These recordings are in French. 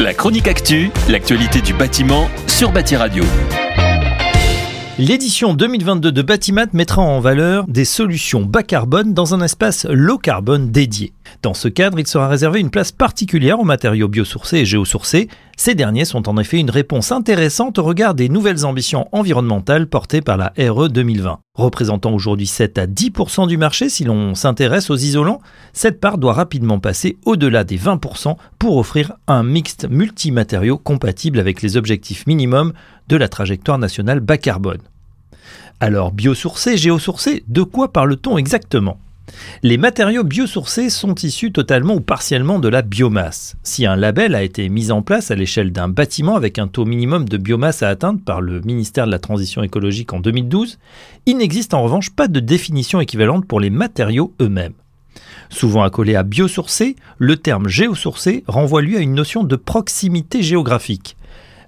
La chronique actu, l'actualité du bâtiment sur Bâti Radio. L'édition 2022 de Batimat mettra en valeur des solutions bas carbone dans un espace low carbone dédié. Dans ce cadre, il sera réservé une place particulière aux matériaux biosourcés et géosourcés. Ces derniers sont en effet une réponse intéressante au regard des nouvelles ambitions environnementales portées par la RE 2020. Représentant aujourd'hui 7 à 10% du marché si l'on s'intéresse aux isolants, cette part doit rapidement passer au-delà des 20% pour offrir un mixte multimatériaux compatible avec les objectifs minimums de la trajectoire nationale bas carbone. Alors, biosourcés, géosourcés, de quoi parle-t-on exactement? Les matériaux biosourcés sont issus totalement ou partiellement de la biomasse. Si un label a été mis en place à l'échelle d'un bâtiment avec un taux minimum de biomasse à atteindre par le ministère de la Transition écologique en 2012, il n'existe en revanche pas de définition équivalente pour les matériaux eux-mêmes. Souvent accolé à biosourcé, le terme géosourcé renvoie lui à une notion de proximité géographique.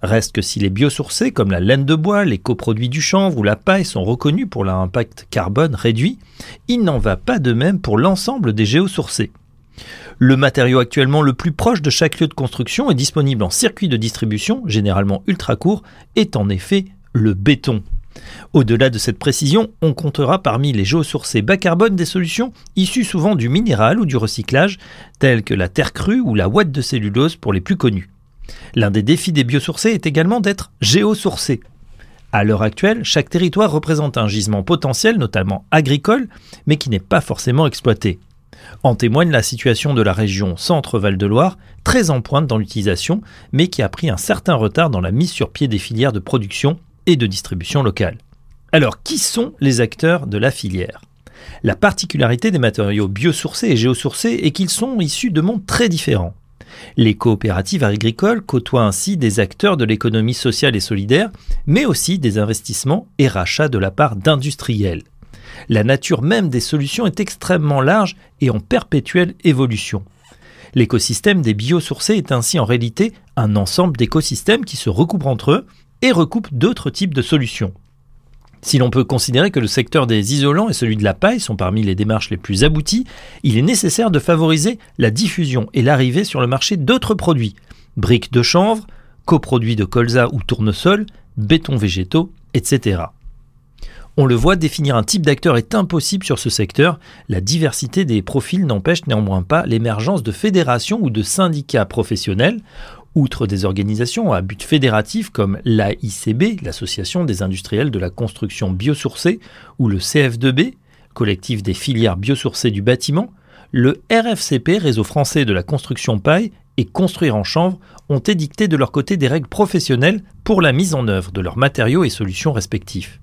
Reste que si les biosourcés comme la laine de bois, les coproduits du chanvre ou la paille sont reconnus pour leur impact carbone réduit, il n'en va pas de même pour l'ensemble des géosourcés. Le matériau actuellement le plus proche de chaque lieu de construction et disponible en circuit de distribution, généralement ultra court, est en effet le béton. Au-delà de cette précision, on comptera parmi les géosourcés bas carbone des solutions issues souvent du minéral ou du recyclage, telles que la terre crue ou la ouate de cellulose pour les plus connus. L'un des défis des biosourcés est également d'être géosourcés. À l'heure actuelle, chaque territoire représente un gisement potentiel, notamment agricole, mais qui n'est pas forcément exploité. En témoigne la situation de la région Centre-Val de Loire, très en pointe dans l'utilisation, mais qui a pris un certain retard dans la mise sur pied des filières de production et de distribution locale. Alors, qui sont les acteurs de la filière? La particularité des matériaux biosourcés et géosourcés est qu'ils sont issus de mondes très différents. Les coopératives agricoles côtoient ainsi des acteurs de l'économie sociale et solidaire, mais aussi des investissements et rachats de la part d'industriels. La nature même des solutions est extrêmement large et en perpétuelle évolution. L'écosystème des biosourcés est ainsi en réalité un ensemble d'écosystèmes qui se recoupent entre eux et recoupent d'autres types de solutions. Si l'on peut considérer que le secteur des isolants et celui de la paille sont parmi les démarches les plus abouties, il est nécessaire de favoriser la diffusion et l'arrivée sur le marché d'autres produits, briques de chanvre, coproduits de colza ou tournesol, béton végétaux, etc. On le voit, définir un type d'acteur est impossible sur ce secteur. La diversité des profils n'empêche néanmoins pas l'émergence de fédérations ou de syndicats professionnels Outre des organisations à but fédératif comme l'AICB, l'Association des industriels de la construction biosourcée, ou le CF2B, collectif des filières biosourcées du bâtiment, le RFCP, Réseau français de la construction paille, et Construire en chanvre ont édicté de leur côté des règles professionnelles pour la mise en œuvre de leurs matériaux et solutions respectifs.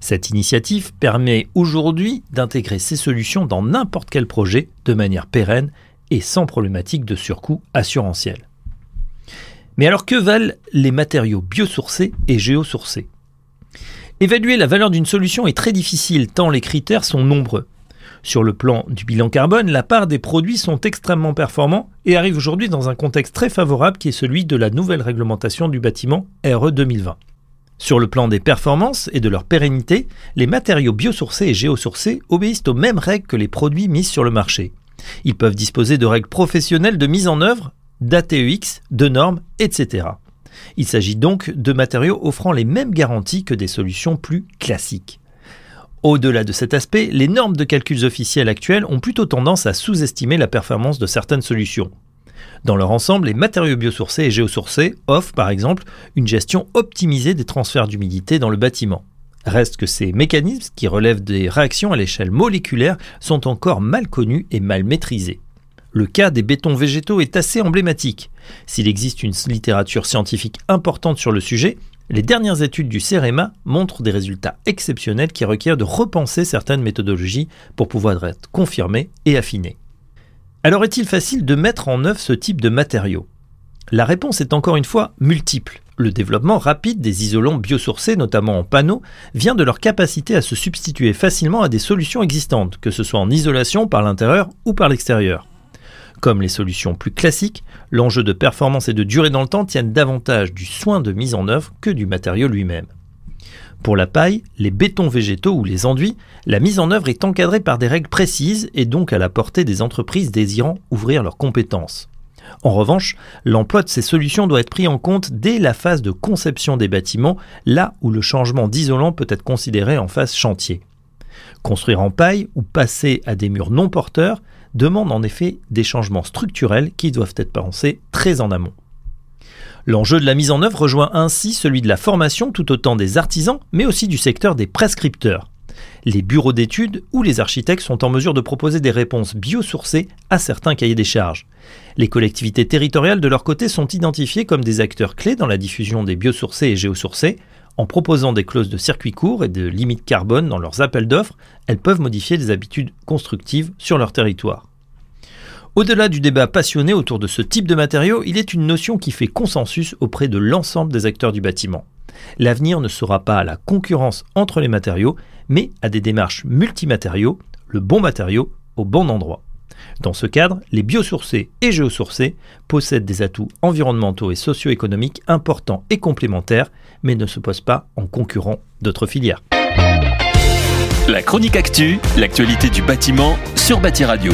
Cette initiative permet aujourd'hui d'intégrer ces solutions dans n'importe quel projet de manière pérenne et sans problématique de surcoût assurantiel. Mais alors que valent les matériaux biosourcés et géosourcés? Évaluer la valeur d'une solution est très difficile tant les critères sont nombreux. Sur le plan du bilan carbone, la part des produits sont extrêmement performants et arrivent aujourd'hui dans un contexte très favorable qui est celui de la nouvelle réglementation du bâtiment RE 2020. Sur le plan des performances et de leur pérennité, les matériaux biosourcés et géosourcés obéissent aux mêmes règles que les produits mis sur le marché. Ils peuvent disposer de règles professionnelles de mise en œuvre d'ATEX, de normes, etc. Il s'agit donc de matériaux offrant les mêmes garanties que des solutions plus classiques. Au-delà de cet aspect, les normes de calculs officiels actuelles ont plutôt tendance à sous-estimer la performance de certaines solutions. Dans leur ensemble, les matériaux biosourcés et géosourcés offrent par exemple une gestion optimisée des transferts d'humidité dans le bâtiment. Reste que ces mécanismes, qui relèvent des réactions à l'échelle moléculaire, sont encore mal connus et mal maîtrisés. Le cas des bétons végétaux est assez emblématique. S'il existe une littérature scientifique importante sur le sujet, les dernières études du CEREMA montrent des résultats exceptionnels qui requièrent de repenser certaines méthodologies pour pouvoir être confirmées et affinées. Alors est-il facile de mettre en œuvre ce type de matériaux? La réponse est encore une fois multiple. Le développement rapide des isolants biosourcés, notamment en panneaux, vient de leur capacité à se substituer facilement à des solutions existantes, que ce soit en isolation par l'intérieur ou par l'extérieur. Comme les solutions plus classiques, l'enjeu de performance et de durée dans le temps tiennent davantage du soin de mise en œuvre que du matériau lui-même. Pour la paille, les bétons végétaux ou les enduits, la mise en œuvre est encadrée par des règles précises et donc à la portée des entreprises désirant ouvrir leurs compétences. En revanche, l'emploi de ces solutions doit être pris en compte dès la phase de conception des bâtiments, là où le changement d'isolant peut être considéré en phase chantier. Construire en paille ou passer à des murs non porteurs demande en effet des changements structurels qui doivent être pensés très en amont. L'enjeu de la mise en œuvre rejoint ainsi celui de la formation tout autant des artisans, mais aussi du secteur des prescripteurs. Les bureaux d'études ou les architectes sont en mesure de proposer des réponses biosourcées à certains cahiers des charges. Les collectivités territoriales, de leur côté, sont identifiées comme des acteurs clés dans la diffusion des biosourcés et géosourcés. En proposant des clauses de circuit court et de limites carbone dans leurs appels d'offres, elles peuvent modifier les habitudes constructives sur leur territoire. Au-delà du débat passionné autour de ce type de matériaux, il est une notion qui fait consensus auprès de l'ensemble des acteurs du bâtiment. L'avenir ne sera pas à la concurrence entre les matériaux, mais à des démarches multimatériaux, le bon matériau au bon endroit. Dans ce cadre, les biosourcés et géosourcés possèdent des atouts environnementaux et socio-économiques importants et complémentaires, mais ne se posent pas en concurrent d'autres filières. La chronique actu, l'actualité du bâtiment sur Bâti Radio.